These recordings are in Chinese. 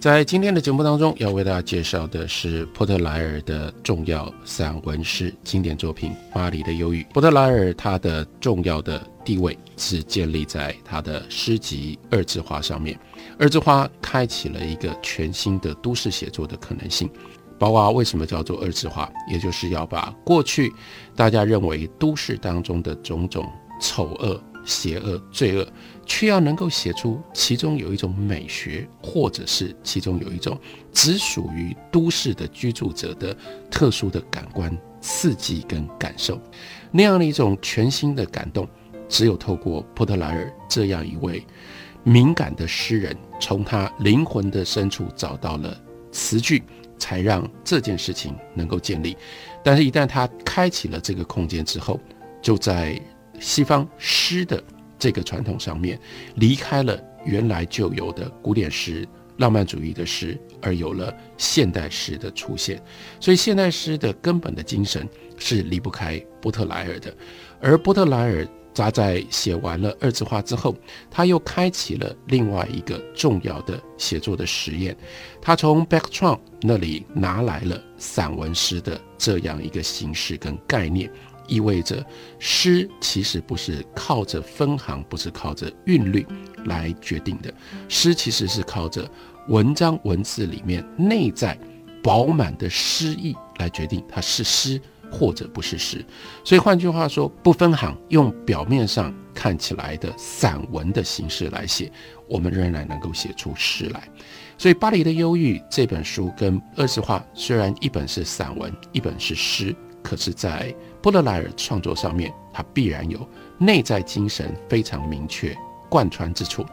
在今天的节目当中，要为大家介绍的是波特莱尔的重要散文诗经典作品《巴黎的忧郁》。波特莱尔他的重要的地位是建立在他的诗集《二字花》上面，《二字花》开启了一个全新的都市写作的可能性。包括为什么叫做二字花，也就是要把过去大家认为都市当中的种种丑恶。邪恶、罪恶，却要能够写出其中有一种美学，或者是其中有一种只属于都市的居住者的特殊的感官刺激跟感受，那样的一种全新的感动，只有透过波特莱尔这样一位敏感的诗人，从他灵魂的深处找到了词句，才让这件事情能够建立。但是，一旦他开启了这个空间之后，就在。西方诗的这个传统上面，离开了原来就有的古典诗、浪漫主义的诗，而有了现代诗的出现。所以，现代诗的根本的精神是离不开波特莱尔的。而波特莱尔他在写完了二次画之后，他又开启了另外一个重要的写作的实验。他从 b a c k t r o n 那里拿来了散文诗的这样一个形式跟概念。意味着诗其实不是靠着分行，不是靠着韵律来决定的。诗其实是靠着文章文字里面内在饱满的诗意来决定它是诗或者不是诗。所以换句话说，不分行，用表面上看起来的散文的形式来写，我们仍然能够写出诗来。所以《巴黎的忧郁》这本书跟二十画虽然一本是散文，一本是诗。可是，在波德莱尔创作上面，他必然有内在精神非常明确贯穿之处。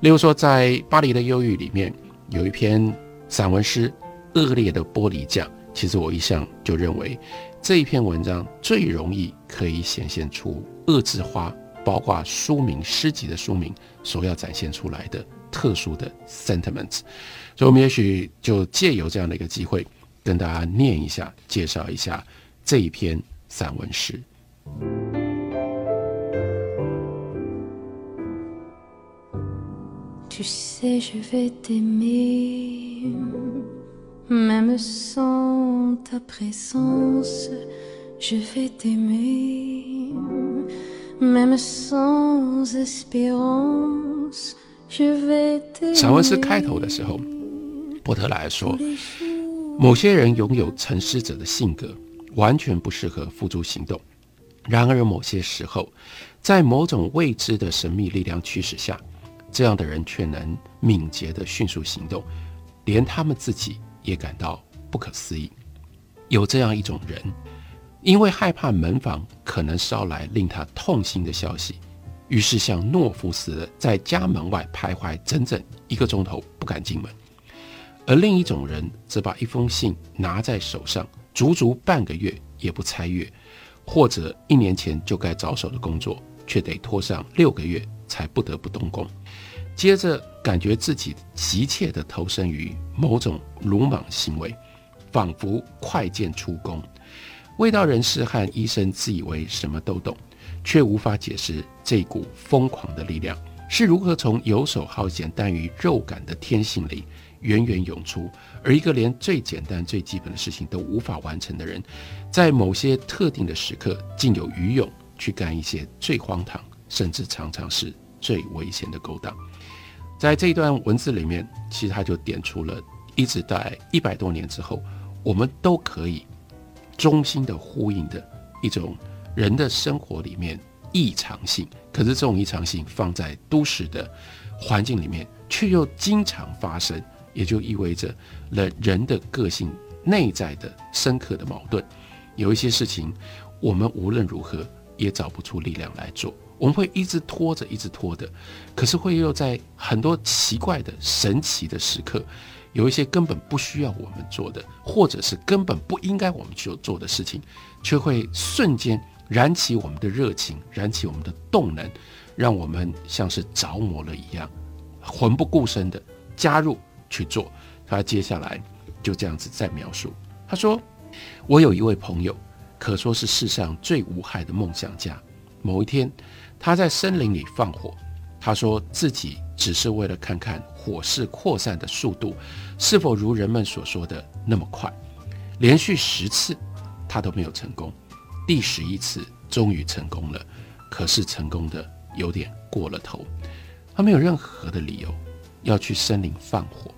例如说，在《巴黎的忧郁》里面有一篇散文诗《恶劣的玻璃匠》，其实我一向就认为这一篇文章最容易可以显现出恶之花，包括书名诗集的书名所要展现出来的特殊的 sentiments。所以，我们也许就借由这样的一个机会，跟大家念一下，介绍一下。这一篇散文诗。Tu sais, je vais t'aimer, même sans ta présence. Je vais t'aimer, même sans espérance. Je vais t'aimer. 散文诗开头的时候，波特莱说：“某些人拥有沉思者的性格。”完全不适合付诸行动。然而，某些时候，在某种未知的神秘力量驱使下，这样的人却能敏捷地迅速行动，连他们自己也感到不可思议。有这样一种人，因为害怕门房可能捎来令他痛心的消息，于是像懦夫似的在家门外徘徊整整一个钟头，不敢进门；而另一种人则把一封信拿在手上。足足半个月也不拆阅，或者一年前就该着手的工作，却得拖上六个月才不得不动工。接着感觉自己急切地投身于某种鲁莽行为，仿佛快剑出宫。未道人士和医生自以为什么都懂，却无法解释这股疯狂的力量是如何从游手好闲、耽于肉感的天性里。源源涌出，而一个连最简单、最基本的事情都无法完成的人，在某些特定的时刻，竟有余勇去干一些最荒唐，甚至常常是最危险的勾当。在这一段文字里面，其实他就点出了，一直在一百多年之后，我们都可以衷心的呼应的一种人的生活里面异常性。可是这种异常性放在都市的环境里面，却又经常发生。也就意味着了人的个性内在的深刻的矛盾，有一些事情我们无论如何也找不出力量来做，我们会一直拖着，一直拖的，可是会又在很多奇怪的、神奇的时刻，有一些根本不需要我们做的，或者是根本不应该我们去做的事情，却会瞬间燃起我们的热情，燃起我们的动能，让我们像是着魔了一样，魂不顾身的加入去做。他接下来就这样子再描述，他说：“我有一位朋友，可说是世上最无害的梦想家。某一天，他在森林里放火，他说自己只是为了看看火势扩散的速度是否如人们所说的那么快。连续十次，他都没有成功。第十一次，终于成功了，可是成功的有点过了头。他没有任何的理由要去森林放火。”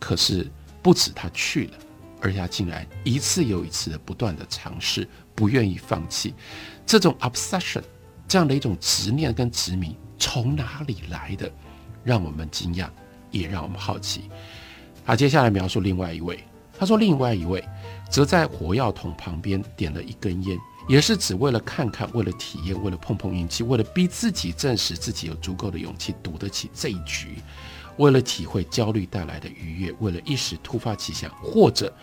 可是不止他去了，而他竟然一次又一次的不断的尝试，不愿意放弃。这种 obsession，这样的一种执念跟执迷，从哪里来的？让我们惊讶，也让我们好奇。好接下来描述另外一位，他说另外一位则在火药桶旁边点了一根烟，也是只为了看看，为了体验，为了碰碰运气，为了逼自己证实自己有足够的勇气赌得起这一局。为了体会焦虑带来的愉悦，为了一时突发奇想，或者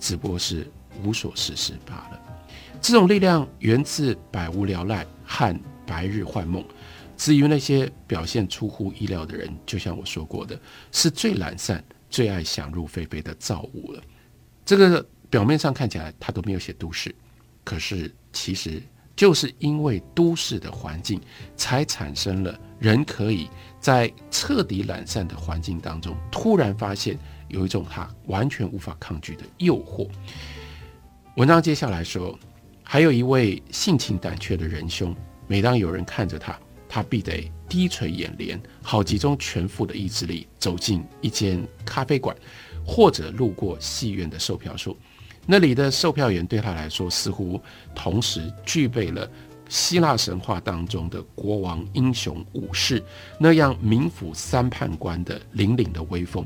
只不过是无所事事罢了。这种力量源自百无聊赖和白日幻梦。至于那些表现出乎意料的人，就像我说过的，是最懒散、最爱想入非非的造物了。这个表面上看起来他都没有写都市，可是其实。就是因为都市的环境，才产生了人可以在彻底懒散的环境当中，突然发现有一种他完全无法抗拒的诱惑。文章接下来说，还有一位性情胆怯的仁兄，每当有人看着他，他必得低垂眼帘，好集中全副的意志力走进一间咖啡馆，或者路过戏院的售票处。那里的售票员对他来说，似乎同时具备了希腊神话当中的国王、英雄、武士那样名府三判官的凛凛的威风。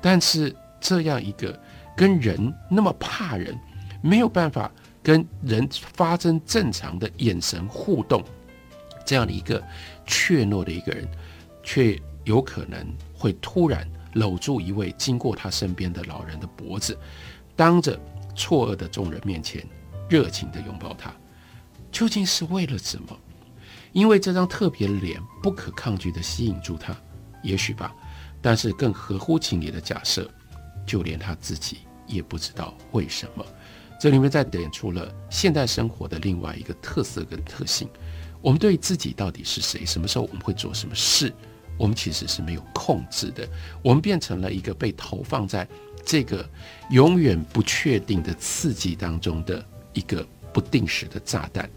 但是，这样一个跟人那么怕人，没有办法跟人发生正常的眼神互动，这样的一个怯懦的一个人，却有可能会突然搂住一位经过他身边的老人的脖子，当着。错愕的众人面前，热情地拥抱他，究竟是为了什么？因为这张特别脸不可抗拒地吸引住他，也许吧。但是更合乎情理的假设，就连他自己也不知道为什么。这里面再点出了现代生活的另外一个特色跟特性：我们对自己到底是谁，什么时候我们会做什么事，我们其实是没有控制的。我们变成了一个被投放在。这个永远不确定的刺激当中的一个不定时的炸弹，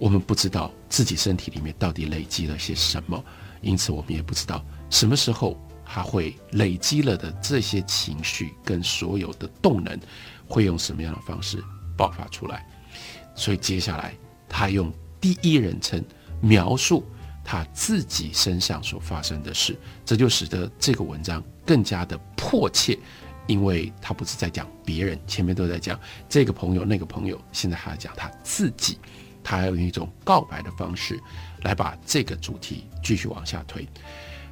我们不知道自己身体里面到底累积了些什么，因此我们也不知道什么时候他会累积了的这些情绪跟所有的动能会用什么样的方式爆发出来。所以接下来他用第一人称描述他自己身上所发生的事，这就使得这个文章更加的迫切。因为他不是在讲别人，前面都在讲这个朋友、那个朋友，现在还要讲他自己，他要用一种告白的方式来把这个主题继续往下推。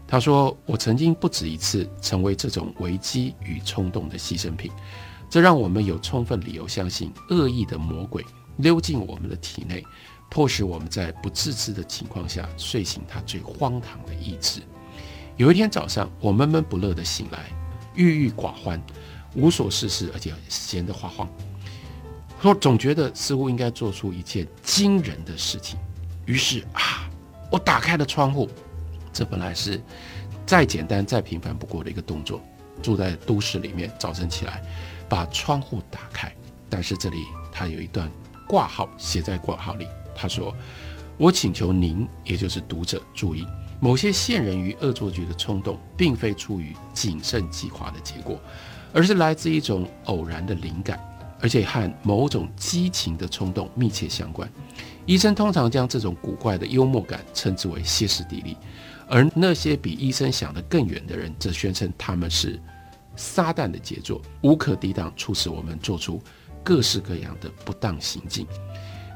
他说：“我曾经不止一次成为这种危机与冲动的牺牲品，这让我们有充分理由相信恶意的魔鬼溜进我们的体内，迫使我们在不自知的情况下睡醒他最荒唐的意志。有一天早上，我闷闷不乐地醒来。”郁郁寡欢，无所事事，而且闲得发慌。说总觉得似乎应该做出一件惊人的事情。于是啊，我打开了窗户。这本来是再简单、再平凡不过的一个动作。住在都市里面，早晨起来把窗户打开。但是这里他有一段挂号写在挂号里。他说：“我请求您，也就是读者注意。”某些陷人于恶作剧的冲动，并非出于谨慎计划的结果，而是来自一种偶然的灵感，而且和某种激情的冲动密切相关。医生通常将这种古怪的幽默感称之为歇斯底里，而那些比医生想得更远的人，则宣称他们是撒旦的杰作，无可抵挡，促使我们做出各式各样的不当行径。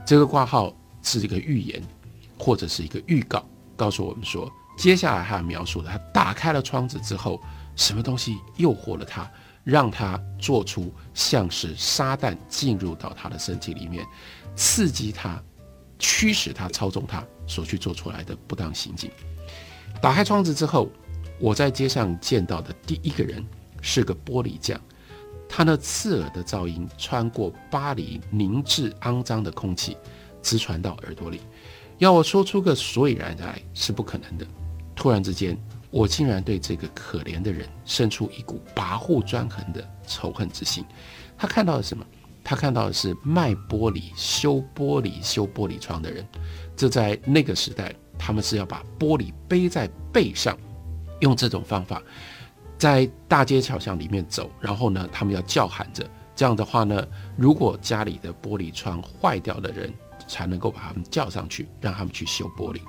这个挂号是一个预言，或者是一个预告。告诉我们说，接下来他描述的，他打开了窗子之后，什么东西诱惑了他，让他做出像是沙旦进入到他的身体里面，刺激他驱使他、操纵他所去做出来的不当行径。打开窗子之后，我在街上见到的第一个人是个玻璃匠，他那刺耳的噪音穿过巴黎凝滞肮脏的空气，直传到耳朵里。要我说出个所以然来是不可能的。突然之间，我竟然对这个可怜的人生出一股跋扈专横的仇恨之心。他看到了什么？他看到的是卖玻璃、修玻璃、修玻璃窗的人。这在那个时代，他们是要把玻璃背在背上，用这种方法在大街小巷里面走。然后呢，他们要叫喊着。这样的话呢，如果家里的玻璃窗坏掉的人。才能够把他们叫上去，让他们去修玻璃。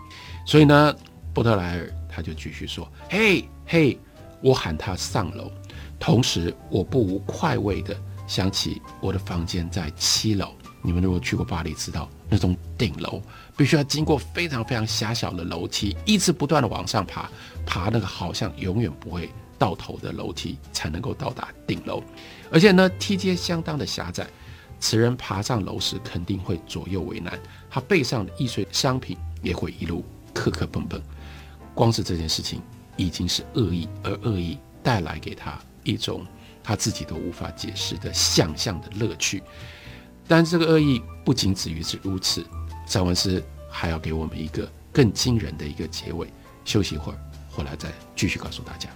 所以呢，波特莱尔他就继续说：“嘿，嘿，我喊他上楼。同时，我不无快慰的想起我的房间在七楼。你们如果去过巴黎，知道那种顶楼必须要经过非常非常狭小的楼梯，一直不断的往上爬，爬那个好像永远不会到头的楼梯，才能够到达顶楼。而且呢，梯阶相当的狭窄。”此人爬上楼时肯定会左右为难，他背上的易碎商品也会一路磕磕碰碰。光是这件事情已经是恶意，而恶意带来给他一种他自己都无法解释的想象的乐趣。但这个恶意不仅止于此如此，詹文斯还要给我们一个更惊人的一个结尾。休息一会儿，回来再继续告诉大家。